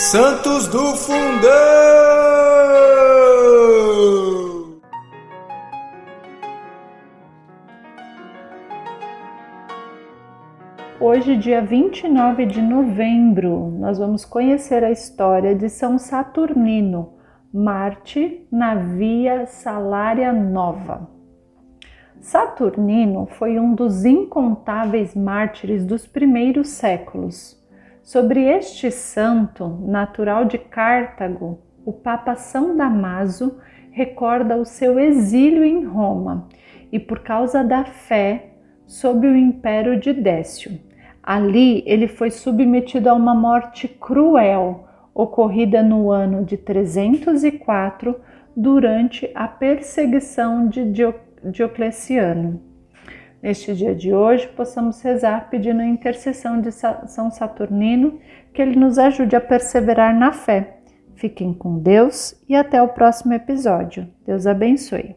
Santos do Fundão! Hoje, dia 29 de novembro, nós vamos conhecer a história de São Saturnino, Marte na Via Salária Nova. Saturnino foi um dos incontáveis mártires dos primeiros séculos. Sobre este santo, natural de Cartago, o Papa São Damaso recorda o seu exílio em Roma e, por causa da fé, sob o império de Décio. Ali ele foi submetido a uma morte cruel, ocorrida no ano de 304, durante a perseguição de Diocleciano neste dia de hoje, possamos rezar pedindo a intercessão de São Saturnino, que ele nos ajude a perseverar na fé. Fiquem com Deus e até o próximo episódio. Deus abençoe.